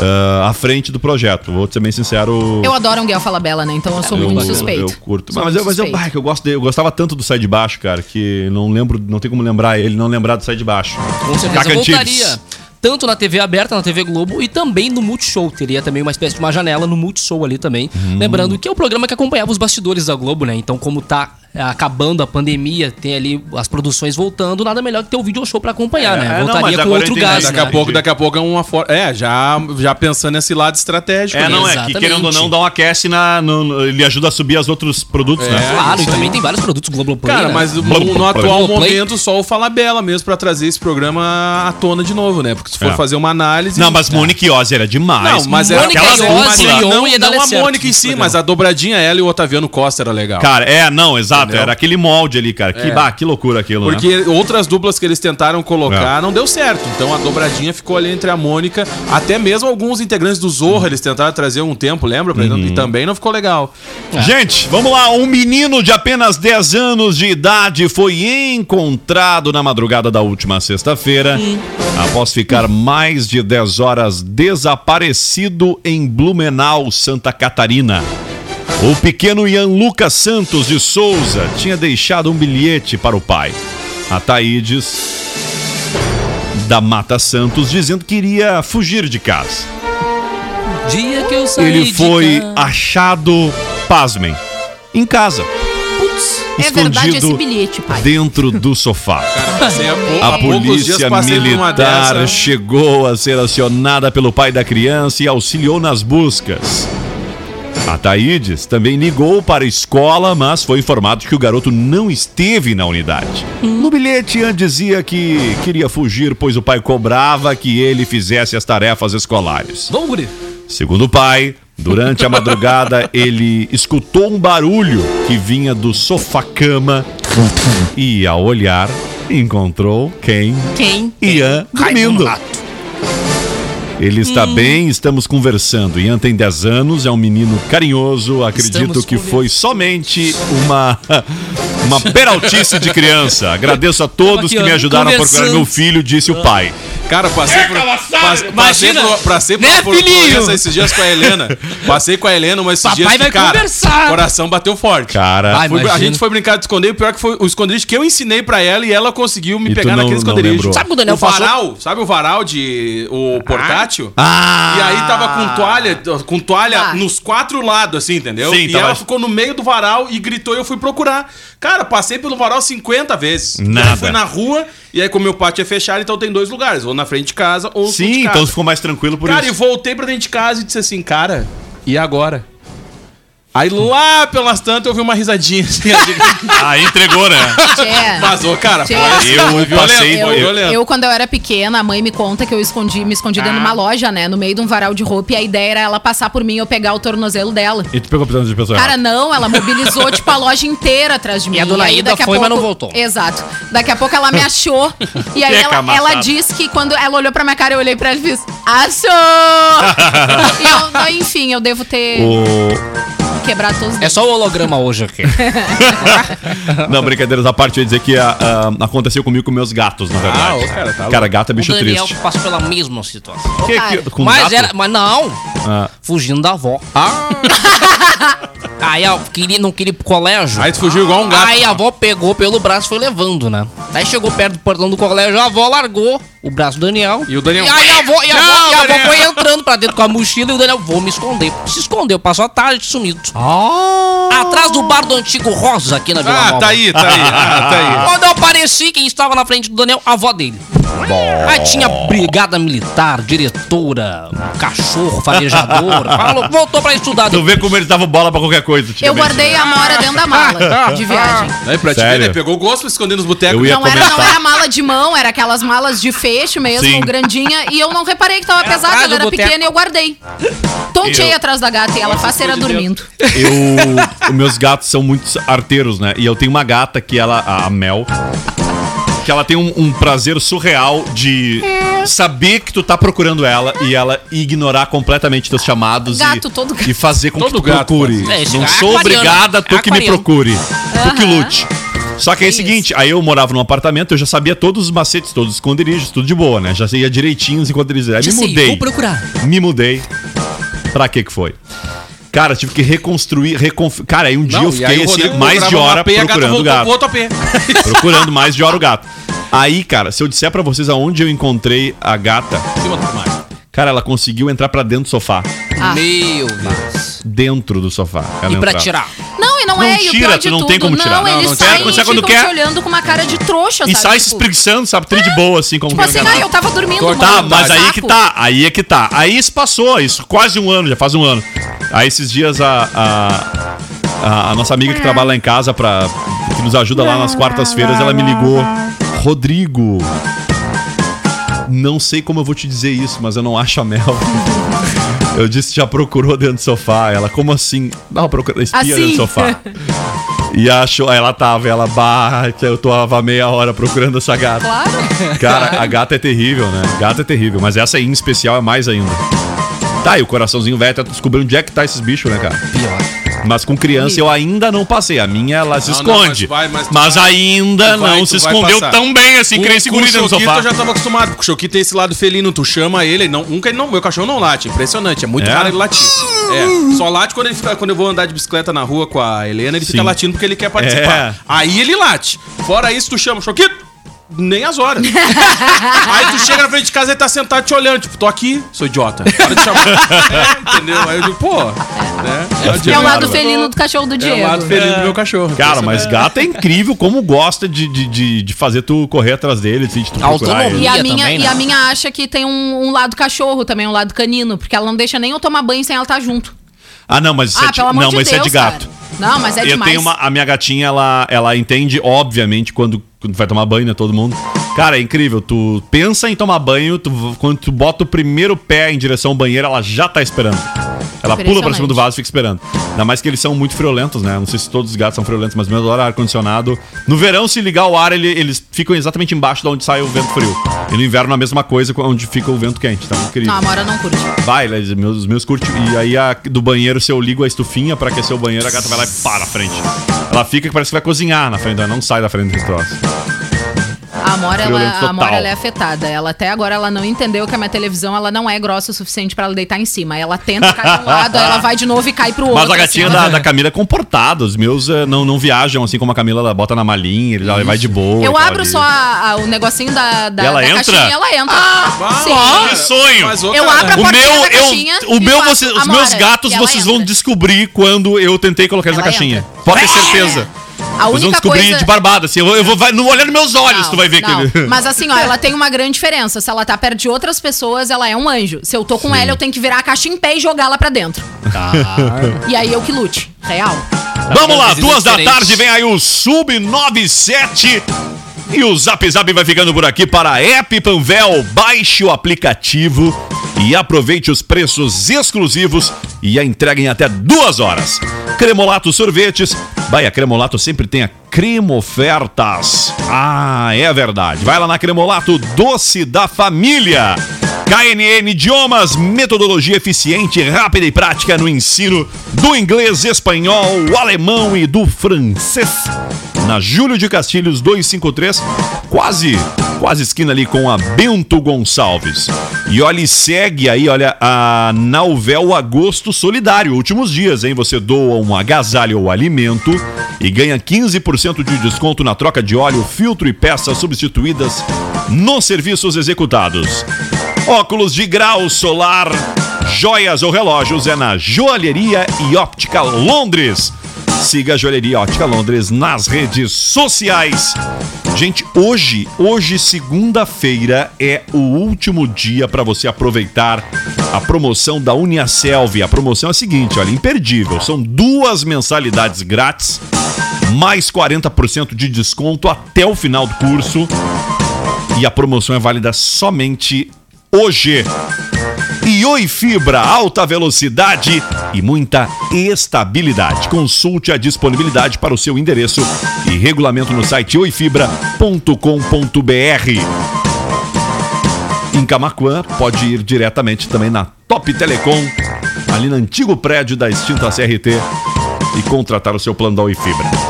ah, à frente do projeto. Vou ser bem sincero. Eu adoro um Guel Fala Bela, né? Então eu sou muito eu, suspeito. Eu curto. Sou mas eu, muito mas eu, bah, que eu, gosto de- eu gostava tanto do Sai de Baixo, cara, que não lembro, não tem como lembrar ele, não lembrar do Sai de Baixo. Com certeza Caca eu. Tanto na TV aberta, na TV Globo e também no Multishow. Teria também uma espécie de uma janela no Multishow ali também. Hum. Lembrando que é o programa que acompanhava os bastidores da Globo, né? Então, como tá é, acabando a pandemia, tem ali as produções voltando, nada melhor que ter o video show pra acompanhar, É, né? é, não, Voltaria mas com outro gás, Daqui né? a pouco, daqui a pouco é uma forma. É, já, já pensando nesse lado estratégico. É, né? não, é que querendo ou não, dá um aquece na. no- no- ele ajuda a subir os outros produtos, É. né? Claro, e também tem vários produtos Globoplay, Cara, né? mas no, no atual blá. momento só o Fala Bela mesmo pra trazer esse programa à tona de novo, né? Porque se for É. fazer uma análise. Não, mas Monique Iose era demais. Não, mas era Mônica aquela mas Leon não, ia não a certo Mônica em nesse si, programa. mas a dobradinha ela e o Otaviano Costa era legal. Cara, é, não, exato. Entendeu? Era aquele molde ali, cara. Que, É. bah, que loucura aquilo, né? Porque outras duplas que eles tentaram colocar É. não deu certo. Então a dobradinha ficou ali entre a Mônica. Até mesmo alguns integrantes do Zorra eles tentaram trazer um tempo, lembra? Exemplo? E também não ficou legal. Gente, vamos lá. Um menino de apenas 10 anos de idade foi encontrado na madrugada da última sexta-feira, após ficar mais de 10 horas desaparecido em Blumenau, Santa Catarina. O pequeno Ian Lucas Santos de Souza tinha deixado um bilhete para o pai, Ataídes da Mata Santos, dizendo que iria fugir de casa. Dia que eu saí Ele foi achado, pasmem, em casa. É verdade esse escondido bilhete, pai. dentro do [laughs] sofá. Pou- A polícia militar chegou a ser acionada pelo pai da criança e auxiliou nas buscas. A Taídes também ligou para a escola, mas foi informado que o garoto não esteve na unidade. No bilhete, Ian dizia que queria fugir, pois o pai cobrava que ele fizesse as tarefas escolares. Vamos, guri. Segundo o pai, Durante a madrugada, ele escutou um barulho que vinha do sofá-cama e, ao olhar, encontrou quem? Quem? Ian dormindo. Ele está bem, estamos conversando. Ian tem 10 anos, é um menino carinhoso. Acredito Estamos que foi somente uma, [laughs] uma peraltice de criança. Agradeço a todos aqui, que me ajudaram a procurar meu filho, disse o pai. Cara, passei por. Passe, passei Imagina. por, passei por Né, filhinho? ocorrência esses dias com a Helena. Passei com a Helena, mas esses Papai dias que, vai cara, conversar. o coração bateu forte. Cara, Vai, Fui- a gente foi brincar de esconder, o pior que foi o esconderijo que eu ensinei pra ela e ela conseguiu me E pegar não- naquele esconderijo. Sabe o que o Daniel o passou? varal, sabe o varal de o portátil? Ah! E aí tava com toalha, com toalha Ah. nos quatro lados, assim, entendeu? Sim, e tava- ela ficou no meio do varal e gritou e eu fui procurar. Cara, passei pelo varal 50 vezes. Nada. Eu fui na rua e aí como meu pátio é fechado, então tem dois lugares, ou na frente de casa ou fundo de Sim, casa. então ficou mais tranquilo por Cara, e isso. voltei pra dentro de casa e disse assim, cara, e agora? Aí lá pelas tantas eu vi uma risadinha assim. Aí [laughs] entregou, né? Tchê. Vazou, cara. Tchê. Eu passei- eu- violento. Eu, quando eu era pequena, a mãe me conta que eu escondi, me escondi dentro de uma loja, né? No meio de um varal de roupa. E a ideia era ela passar por mim e eu pegar o tornozelo dela. E tu pegou a de pessoa Cara, não, ela mobilizou, [laughs] tipo, a loja inteira atrás de mim. a dona Ida daqui a foi, mas pouco- não voltou. Exato. Daqui a pouco ela me achou. [laughs] e aí ela, ela disse que quando ela olhou pra minha cara, eu olhei pra ela e fiz, achou! e eu, enfim, eu devo ter O... quebrado todos os É só o holograma hoje aqui. [laughs] Não, brincadeiras à parte, eu ia dizer que ah, ah, aconteceu comigo com meus gatos, na verdade. Ah, ô, cara, tá Cara, gato é bicho o Daniel triste. passou pela mesma situação. Que- que- com mas gato? era. Mas não! Ah. Fugindo da avó. Ah, [laughs] [laughs] Aí eu queria, não queria ir pro colégio. aí tu fugiu igual um gato. Aí a avó pegou pelo braço e foi levando, né? Aí chegou perto do portão do colégio, a avó largou o braço do Daniel. E o Daniel- E aí a avó, e a avó, Não, e a avó Daniel. foi entrando pra dentro com a mochila e o Daniel, vou me esconder. Se escondeu, passou a tarde sumido. Ah. Atrás do bar do antigo Rosa aqui na Vila Ah, Nova. tá aí, tá aí. Ah, tá aí. [laughs] Quando eu apareci, quem estava na frente do Daniel? A avó dele. Aí tinha brigada militar, diretora, cachorro, farejador. [laughs] Falou, voltou pra estudar. Tu vê como eles davam bola pra qualquer coisa. Eu guardei a Mora dentro da mala [laughs] de viagem. Aí pra te Sério? ver, né? Pegou o gosto pra esconder nos botecos. Eu ia Não era, não comentar. era mala de mão, era aquelas malas de fecho mesmo, Sim. grandinha. E eu não reparei que tava pesada, atrás ela do era boteco. pequena e eu guardei. Tontei Eu- atrás da gata e ela faceira dormindo. Eu, [laughs] os meus gatos são muito arteiros, né? E eu tenho uma gata que ela, a Mel, que ela tem um, um prazer surreal de saber que tu tá procurando ela e ela ignorar completamente teus chamados Gato, e, todo gato. e fazer com Todo que tu gato procure. É, Não é sou obrigada, tu É que me procure. Tu que lute. Só que é o seguinte, aí eu morava num apartamento, eu já sabia todos os macetes, todos os esconderijos, tudo de boa, né? Já ia direitinho os esconderijos. Aí Já me sei, mudei. vou procurar. Me mudei. Pra que que foi? Cara, tive que reconstruir, reconf... Cara, aí um dia eu e aí fiquei assim, mais de hora AP, procurando o voltou gato. pro outro AP. [laughs] Procurando mais de hora o gato. Aí, cara, se eu disser pra vocês aonde eu encontrei a gata, Cima do armário. Cara, ela conseguiu entrar pra dentro do sofá. Ah. Meu Deus. Dentro do sofá. Ela E pra entrava. tirar? Não, e não, Não é, e o tira, pior tu de não tudo. tem como tirar. Não, Não, eles não saem quando e quando ficam quer. te olhando com uma cara de trouxa, E sabe? sai se Tipo, espreguiçando, sabe? Tri de boa, assim, como Tipo assim, ah, eu tava dormindo, Tá, mano, mas aí que tá, aí é que tá. Aí isso passou, isso quase um ano, já faz um ano. Aí esses dias a, a, a, a nossa amiga que trabalha lá em casa, pra, que nos ajuda lá nas quartas-feiras, ela me ligou. Rodrigo, não sei como eu vou te dizer isso, mas eu não acho a Mel. Eu disse, já procurou dentro do sofá. Ela, como assim? Não, procura, espia Assim? dentro do sofá. E achou, aí ela tava, ela, bah, eu tava meia hora procurando essa gata. Claro. Cara, a gata é terrível, né? Gata é terrível, mas essa aí em especial é mais ainda. Tá, e o coraçãozinho velho tá descobrindo onde é que tá esses bichos, né, cara? Pior. Mas com criança eu ainda não passei. A minha, ela se Não, não, esconde. mas vai, mas mas vai- ainda tu vai, não tu se vai escondeu passar. tão bem assim, que nem Com segura o dentro do Choquito sofá. eu já tava acostumado, porque o Choquito tem esse lado felino, tu chama ele, ele não, nunca ele não, meu cachorro não late, impressionante, é muito É? raro ele latir. É, só late quando ele fica, quando eu vou andar de bicicleta na rua com a Helena, ele fica Sim. latindo porque ele quer participar. É. Aí ele late. Fora isso, tu chama, Choquito, nem as horas. [laughs] Aí tu chega na frente de casa e tá sentado te olhando, tipo, tô aqui, sou idiota. Para de chamar. É, [laughs] entendeu? Aí eu digo, pô, né? É o lado felino do cachorro do É Diego. o lado felino do meu cachorro. Cara, mas gato é [laughs] incrível como gosta de, de, de, de fazer tu correr atrás dele, assim, de tu procurar Autonomia. ele. E a, minha, também, e né? a minha acha que tem um, um lado cachorro também, um lado canino, porque ela não deixa nem eu tomar banho sem ela estar junto. Ah, não, mas isso, ah, é, de, não, de mas Deus, isso é de gato. cara. Não, mas é eu demais. tenho uma. A minha gatinha, ela, ela entende, obviamente, quando, quando vai tomar banho, né? Todo mundo. Cara, é incrível. Tu pensa em tomar banho, tu, quando tu bota o primeiro pé em direção ao banheiro, ela já tá esperando. Ela pula pra cima do vaso e fica esperando. Ainda mais que eles são muito friolentos, né? Não sei se todos os gatos são friolentos, mas meu adoro ar-condicionado. No verão, se ligar o ar, ele- eles ficam exatamente embaixo de onde sai o vento frio. E no inverno, a mesma coisa, onde fica o vento quente. Então, incrível. Não, a Mora não curte. Vai, eles- meus, os meus curte. E aí a- do banheiro, se eu ligo a estufinha pra aquecer o banheiro, a gata vai lá e para na frente. Ela fica que parece que vai cozinhar na frente, ela não sai da frente desse troço. A Amora, ela, a. Amora ela é afetada. Ela até agora ela não entendeu que a minha televisão ela não é grossa o suficiente pra ela deitar em cima. Ela tenta cair pra um lado, aí ela vai de novo e cai pro outro. [laughs] Mas a gatinha assim, da, ó. da Camila é comportada. Os meus eh, não, não viajam assim como a Camila ela bota na malinha, ele ela vai de boa. Eu abro ali. só a- a- o negocinho da, da, E ela da entra? caixinha e ela entra. Sim. Que sonho! Mas, ô, Eu abro a O meu, da caixinha eu, o meu você- os meus gatos ela vocês vão entra. descobrir quando eu tentei colocar eles na Ela caixinha. entra. Pode ter certeza. A vão única descobrir coisa... de barbada, assim. Eu vou, eu vou vai, no olhar nos meus olhos, Não, tu vai ver não. que. [laughs] Mas assim, ó, ela tem uma grande diferença. Se ela tá perto de outras pessoas, ela é um anjo. Se eu tô com ela, eu tenho que virar a caixa em pé e jogá-la pra dentro. E aí eu que lute. Real. Vamos lá, é duas da diferente. tarde, vem aí o Sub 97. E o Zap Zap vai ficando por aqui para a App Panvel. Baixe o aplicativo e aproveite os preços exclusivos e a entrega em até duas horas. Cremolato Sorvetes. Vai, a Cremolato sempre tem a Cremo Ofertas. Ah, é verdade. Vai lá na Cremolato Doce da Família. KNN Idiomas, metodologia eficiente, rápida e prática no ensino do inglês, espanhol, alemão e do francês. Na Júlio de Castilhos 253, quase, quase esquina ali com a Bento Gonçalves. E olha, segue aí, olha, a Nauvel Agosto Solidário. Últimos dias, hein? Você doa um agasalho ou alimento e ganha 15% de desconto na troca de óleo, filtro e peças substituídas nos serviços executados. Óculos de grau solar, joias ou relógios é na Joalheria e Óptica Londres. Siga a Joalheria Óptica Londres nas redes sociais. Gente, hoje, hoje segunda-feira é o último dia para você aproveitar a promoção da Uniaselv. A promoção é a seguinte, olha, imperdível. São duas mensalidades grátis, mais 40% de desconto até o final do curso. E a promoção é válida somente hoje. E Oi Fibra, alta velocidade e muita estabilidade. Consulte a disponibilidade para o seu endereço e regulamento no site oifibra.com.br. Em Camacuã, pode ir diretamente também na Top Telecom, ali no antigo prédio da extinta CRT, e contratar o seu plano da Oi Fibra.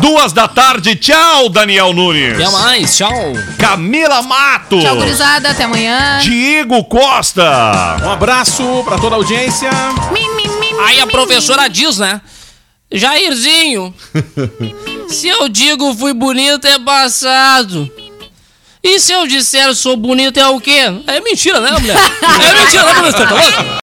Duas da tarde, tchau, Daniel Nunes. Até mais, tchau. Camila Matos. Tchau, gurizada. Até amanhã. Diego Costa. Um abraço pra toda a audiência. Aí a professora diz, né? Jairzinho, [laughs] se eu digo fui bonito é passado. E se eu disser sou bonito é o quê? É mentira, né, mulher? É mentira, né, professor? Tá louco?